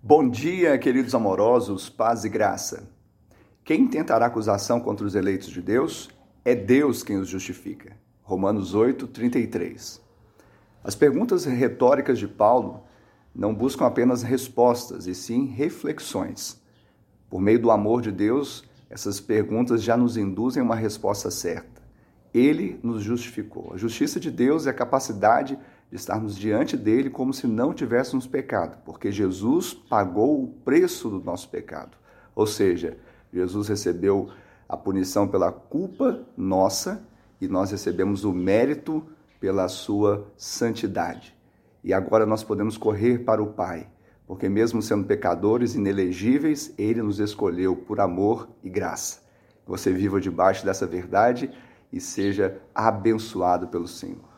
Bom dia, queridos amorosos, paz e graça. Quem tentará acusação contra os eleitos de Deus? É Deus quem os justifica. Romanos 8, 33. As perguntas retóricas de Paulo não buscam apenas respostas, e sim reflexões. Por meio do amor de Deus, essas perguntas já nos induzem uma resposta certa. Ele nos justificou. A justiça de Deus é a capacidade de estarmos diante dele como se não tivéssemos pecado, porque Jesus pagou o preço do nosso pecado. Ou seja, Jesus recebeu a punição pela culpa nossa e nós recebemos o mérito pela sua santidade. E agora nós podemos correr para o Pai, porque mesmo sendo pecadores inelegíveis, ele nos escolheu por amor e graça. Você viva debaixo dessa verdade e seja abençoado pelo Senhor.